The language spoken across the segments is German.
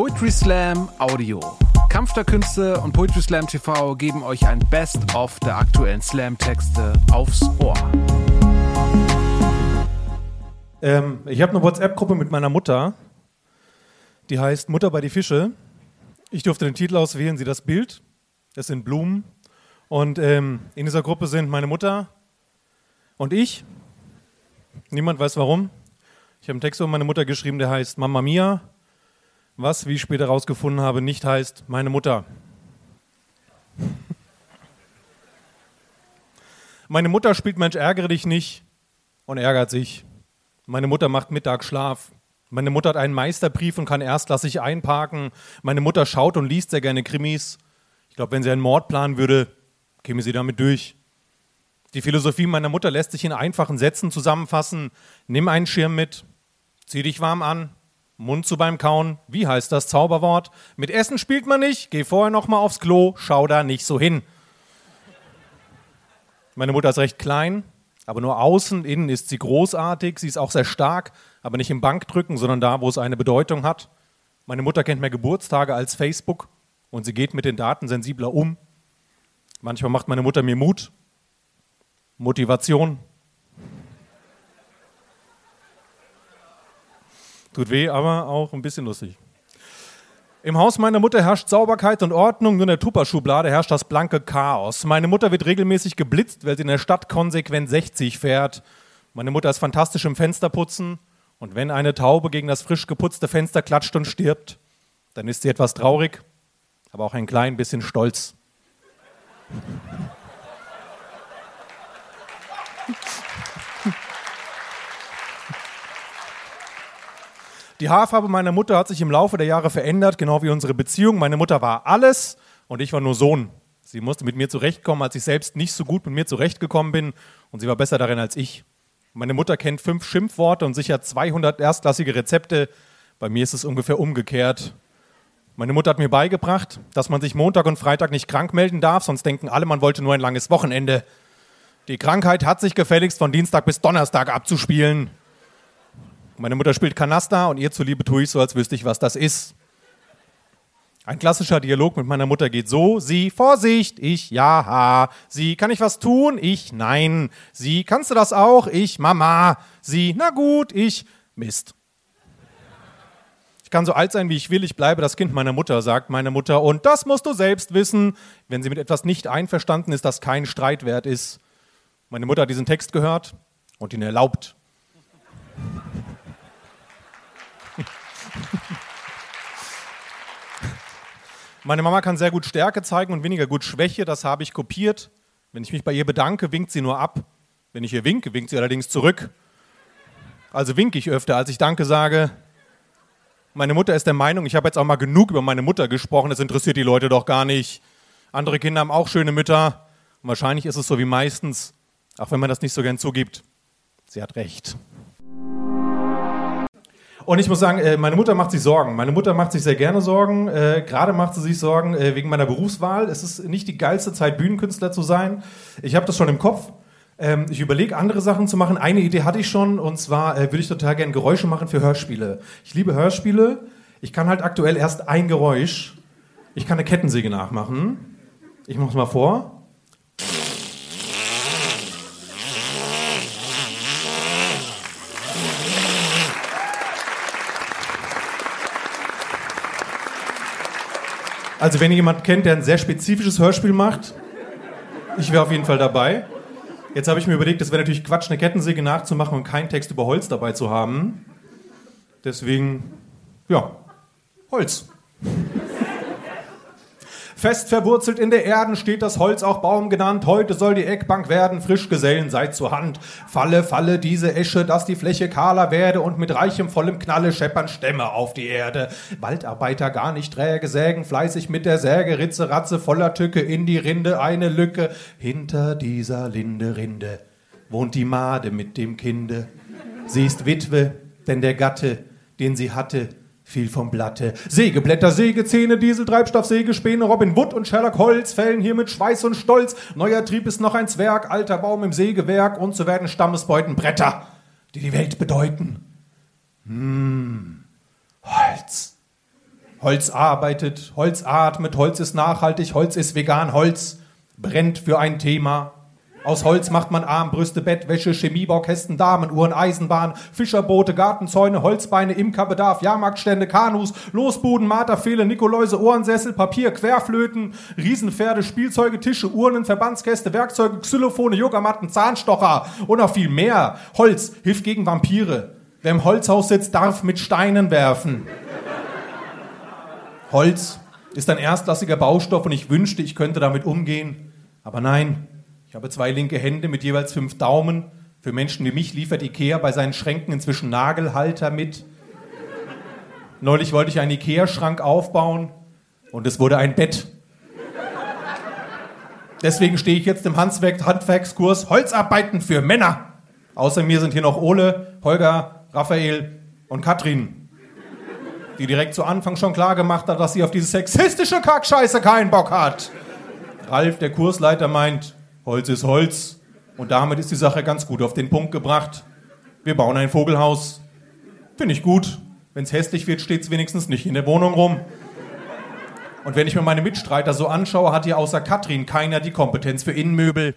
Poetry Slam Audio. Kampf der Künste und Poetry Slam TV geben euch ein Best-of der aktuellen Slam-Texte aufs Ohr. Ähm, ich habe eine WhatsApp-Gruppe mit meiner Mutter, die heißt Mutter bei die Fische. Ich durfte den Titel auswählen, sie das Bild. Es sind Blumen. Und ähm, in dieser Gruppe sind meine Mutter und ich. Niemand weiß warum. Ich habe einen Text über meine Mutter geschrieben, der heißt Mama Mia, was, wie ich später herausgefunden habe, nicht heißt meine Mutter. meine Mutter spielt Mensch, ärgere dich nicht und ärgert sich. Meine Mutter macht Mittagsschlaf. Meine Mutter hat einen Meisterbrief und kann erstklassig einparken. Meine Mutter schaut und liest sehr gerne Krimis. Ich glaube, wenn sie einen Mord planen würde, käme sie damit durch. Die Philosophie meiner Mutter lässt sich in einfachen Sätzen zusammenfassen. Nimm einen Schirm mit, zieh dich warm an, Mund zu beim Kauen. Wie heißt das Zauberwort? Mit Essen spielt man nicht, geh vorher noch mal aufs Klo, schau da nicht so hin. Meine Mutter ist recht klein, aber nur außen, innen ist sie großartig. Sie ist auch sehr stark, aber nicht im Bankdrücken, sondern da, wo es eine Bedeutung hat. Meine Mutter kennt mehr Geburtstage als Facebook und sie geht mit den Daten sensibler um. Manchmal macht meine Mutter mir Mut, Motivation. Tut weh, aber auch ein bisschen lustig. Im Haus meiner Mutter herrscht Sauberkeit und Ordnung, nur in der Tupperschublade herrscht das blanke Chaos. Meine Mutter wird regelmäßig geblitzt, weil sie in der Stadt konsequent 60 fährt. Meine Mutter ist fantastisch im Fensterputzen und wenn eine Taube gegen das frisch geputzte Fenster klatscht und stirbt, dann ist sie etwas traurig, aber auch ein klein bisschen stolz. Die Haarfarbe meiner Mutter hat sich im Laufe der Jahre verändert, genau wie unsere Beziehung. Meine Mutter war alles und ich war nur Sohn. Sie musste mit mir zurechtkommen, als ich selbst nicht so gut mit mir zurechtgekommen bin und sie war besser darin als ich. Meine Mutter kennt fünf Schimpfworte und sicher 200 erstklassige Rezepte. Bei mir ist es ungefähr umgekehrt. Meine Mutter hat mir beigebracht, dass man sich Montag und Freitag nicht krank melden darf, sonst denken alle, man wollte nur ein langes Wochenende. Die Krankheit hat sich gefälligst von Dienstag bis Donnerstag abzuspielen. Meine Mutter spielt Kanaster und ihr zuliebe tue ich so, als wüsste ich, was das ist. Ein klassischer Dialog mit meiner Mutter geht so: Sie, Vorsicht, ich, ja, Sie, kann ich was tun? Ich, nein. Sie, kannst du das auch? Ich, Mama. Sie, na gut, ich, Mist. Ich kann so alt sein, wie ich will, ich bleibe das Kind meiner Mutter, sagt meine Mutter. Und das musst du selbst wissen. Wenn sie mit etwas nicht einverstanden ist, das kein Streit wert ist. Meine Mutter hat diesen Text gehört und ihn erlaubt. Meine Mama kann sehr gut Stärke zeigen und weniger gut Schwäche, das habe ich kopiert. Wenn ich mich bei ihr bedanke, winkt sie nur ab. Wenn ich ihr winke, winkt sie allerdings zurück. Also winke ich öfter, als ich Danke sage. Meine Mutter ist der Meinung, ich habe jetzt auch mal genug über meine Mutter gesprochen, das interessiert die Leute doch gar nicht. Andere Kinder haben auch schöne Mütter. Und wahrscheinlich ist es so wie meistens, auch wenn man das nicht so gern zugibt. Sie hat recht. Und ich muss sagen, äh, meine Mutter macht sich Sorgen. Meine Mutter macht sich sehr gerne Sorgen. Äh, gerade macht sie sich Sorgen äh, wegen meiner Berufswahl. Es ist nicht die geilste Zeit, Bühnenkünstler zu sein. Ich habe das schon im Kopf. Ähm, ich überlege, andere Sachen zu machen. Eine Idee hatte ich schon, und zwar würde ich total gerne Geräusche machen für Hörspiele. Ich liebe Hörspiele. Ich kann halt aktuell erst ein Geräusch. Ich kann eine Kettensäge nachmachen. Ich mache es mal vor. Also wenn ihr jemanden kennt, der ein sehr spezifisches Hörspiel macht, ich wäre auf jeden Fall dabei. Jetzt habe ich mir überlegt, es wäre natürlich Quatsch, eine Kettensäge nachzumachen und keinen Text über Holz dabei zu haben. Deswegen, ja, Holz. Fest verwurzelt in der Erden steht das Holz auch Baum genannt. Heute soll die Eckbank werden, frisch Gesellen seid zur Hand. Falle, falle diese Esche, dass die Fläche kahler werde und mit reichem, vollem Knalle scheppern Stämme auf die Erde. Waldarbeiter gar nicht träge sägen, fleißig mit der Säge, Ritze, Ratze, voller Tücke in die Rinde eine Lücke. Hinter dieser Linde, Rinde wohnt die Made mit dem Kinde. Sie ist Witwe, denn der Gatte, den sie hatte, fiel vom Blatte. Sägeblätter, Sägezähne, Dieseltreibstoff, Sägespäne, Robin Wood und Sherlock Holz fällen hier mit Schweiß und Stolz. Neuer Trieb ist noch ein Zwerg, alter Baum im Sägewerk und so werden Stammesbeuten Bretter, die die Welt bedeuten. Hm, Holz. Holz arbeitet, Holz atmet, Holz ist nachhaltig, Holz ist vegan, Holz brennt für ein Thema. Aus Holz macht man Armbrüste, Bettwäsche, Chemiebaukästen, Damenuhren, Eisenbahn, Fischerboote, Gartenzäune, Holzbeine, Imkerbedarf, Jahrmarktstände, Kanus, Losbuden, Marterpfähle, Nikoläuse, Ohrensessel, Papier, Querflöten, Riesenpferde, Spielzeuge, Tische, Urnen, Verbandskäste, Werkzeuge, Xylophone, Yogamatten, Zahnstocher und noch viel mehr. Holz hilft gegen Vampire. Wer im Holzhaus sitzt, darf mit Steinen werfen. Holz ist ein erstklassiger Baustoff und ich wünschte, ich könnte damit umgehen. Aber nein, ich habe zwei linke Hände mit jeweils fünf Daumen. Für Menschen wie mich liefert Ikea bei seinen Schränken inzwischen Nagelhalter mit. Neulich wollte ich einen Ikea-Schrank aufbauen und es wurde ein Bett. Deswegen stehe ich jetzt im Handwerkskurs Holzarbeiten für Männer. Außer mir sind hier noch Ole, Holger, Raphael und Katrin, die direkt zu Anfang schon klar gemacht hat, dass sie auf diese sexistische Kackscheiße keinen Bock hat. Ralf, der Kursleiter, meint, Holz ist Holz. Und damit ist die Sache ganz gut auf den Punkt gebracht. Wir bauen ein Vogelhaus. Finde ich gut. Wenn es hässlich wird, steht es wenigstens nicht in der Wohnung rum. Und wenn ich mir meine Mitstreiter so anschaue, hat hier außer Katrin keiner die Kompetenz für Innenmöbel.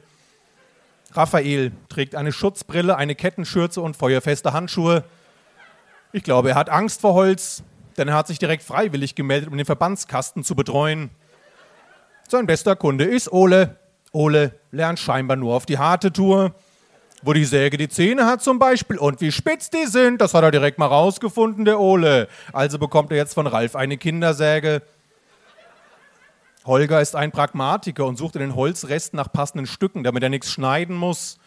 Raphael trägt eine Schutzbrille, eine Kettenschürze und feuerfeste Handschuhe. Ich glaube, er hat Angst vor Holz, denn er hat sich direkt freiwillig gemeldet, um den Verbandskasten zu betreuen. Sein bester Kunde ist Ole. Ole lernt scheinbar nur auf die harte Tour. Wo die Säge die Zähne hat zum Beispiel und wie spitz die sind, das hat er direkt mal rausgefunden, der Ole. Also bekommt er jetzt von Ralf eine Kindersäge. Holger ist ein Pragmatiker und sucht in den Holzresten nach passenden Stücken, damit er nichts schneiden muss.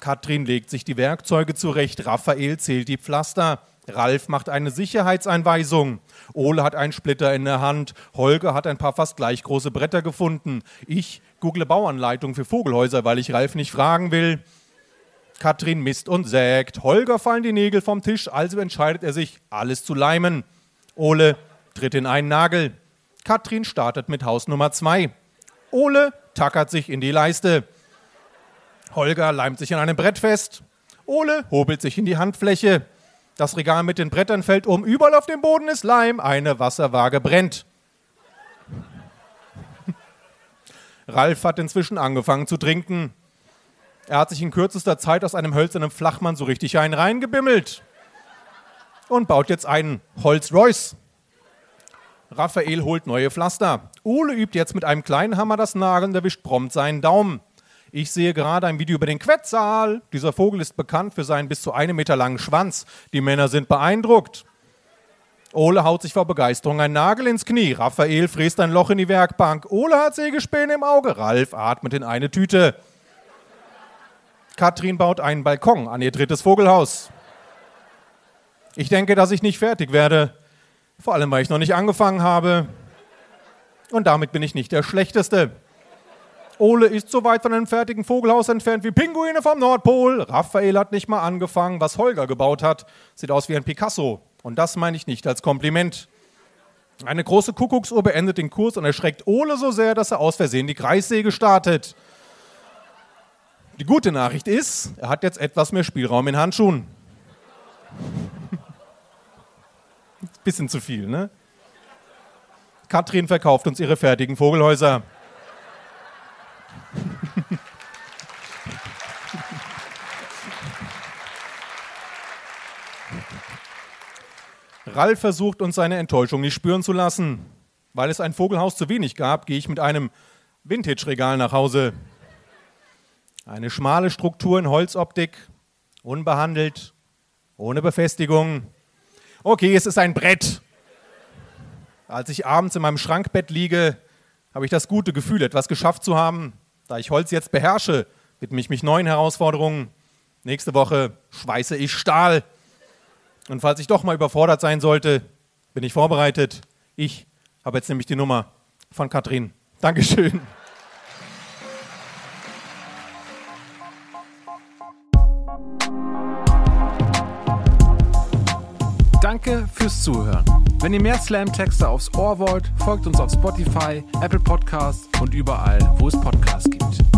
Katrin legt sich die Werkzeuge zurecht, Raphael zählt die Pflaster. Ralf macht eine Sicherheitseinweisung. Ole hat einen Splitter in der Hand. Holger hat ein paar fast gleich große Bretter gefunden. Ich google Bauanleitung für Vogelhäuser, weil ich Ralf nicht fragen will. Katrin misst und sägt. Holger fallen die Nägel vom Tisch, also entscheidet er sich, alles zu leimen. Ole tritt in einen Nagel. Katrin startet mit Haus Nummer zwei. Ole tackert sich in die Leiste. Holger leimt sich an einem Brett fest. Ole hobelt sich in die Handfläche. Das Regal mit den Brettern fällt um. Überall auf dem Boden ist Leim. Eine Wasserwaage brennt. Ralf hat inzwischen angefangen zu trinken. Er hat sich in kürzester Zeit aus einem hölzernen Flachmann so richtig einen reingebimmelt und baut jetzt einen Holz-Royce. Raphael holt neue Pflaster. Ole übt jetzt mit einem kleinen Hammer das Nageln und erwischt prompt seinen Daumen. Ich sehe gerade ein Video über den Quetzal. Dieser Vogel ist bekannt für seinen bis zu einem Meter langen Schwanz. Die Männer sind beeindruckt. Ole haut sich vor Begeisterung einen Nagel ins Knie. Raphael fräst ein Loch in die Werkbank. Ole hat Sägespäne im Auge. Ralf atmet in eine Tüte. Katrin baut einen Balkon an ihr drittes Vogelhaus. Ich denke, dass ich nicht fertig werde. Vor allem, weil ich noch nicht angefangen habe. Und damit bin ich nicht der Schlechteste. Ole ist so weit von einem fertigen Vogelhaus entfernt wie Pinguine vom Nordpol. Raphael hat nicht mal angefangen. Was Holger gebaut hat, sieht aus wie ein Picasso. Und das meine ich nicht als Kompliment. Eine große Kuckucksuhr beendet den Kurs und erschreckt Ole so sehr, dass er aus Versehen die Kreissäge startet. Die gute Nachricht ist, er hat jetzt etwas mehr Spielraum in Handschuhen. Bisschen zu viel, ne? Katrin verkauft uns ihre fertigen Vogelhäuser. Ralf versucht uns seine Enttäuschung nicht spüren zu lassen. Weil es ein Vogelhaus zu wenig gab, gehe ich mit einem Vintage-Regal nach Hause. Eine schmale Struktur in Holzoptik, unbehandelt, ohne Befestigung. Okay, es ist ein Brett. Als ich abends in meinem Schrankbett liege, habe ich das gute Gefühl, etwas geschafft zu haben. Da ich Holz jetzt beherrsche, widme ich mich neuen Herausforderungen. Nächste Woche schweiße ich Stahl. Und falls ich doch mal überfordert sein sollte, bin ich vorbereitet. Ich habe jetzt nämlich die Nummer von Katrin. Dankeschön. Danke fürs Zuhören. Wenn ihr mehr Slam-Texte aufs Ohr wollt, folgt uns auf Spotify, Apple Podcasts und überall, wo es Podcasts gibt.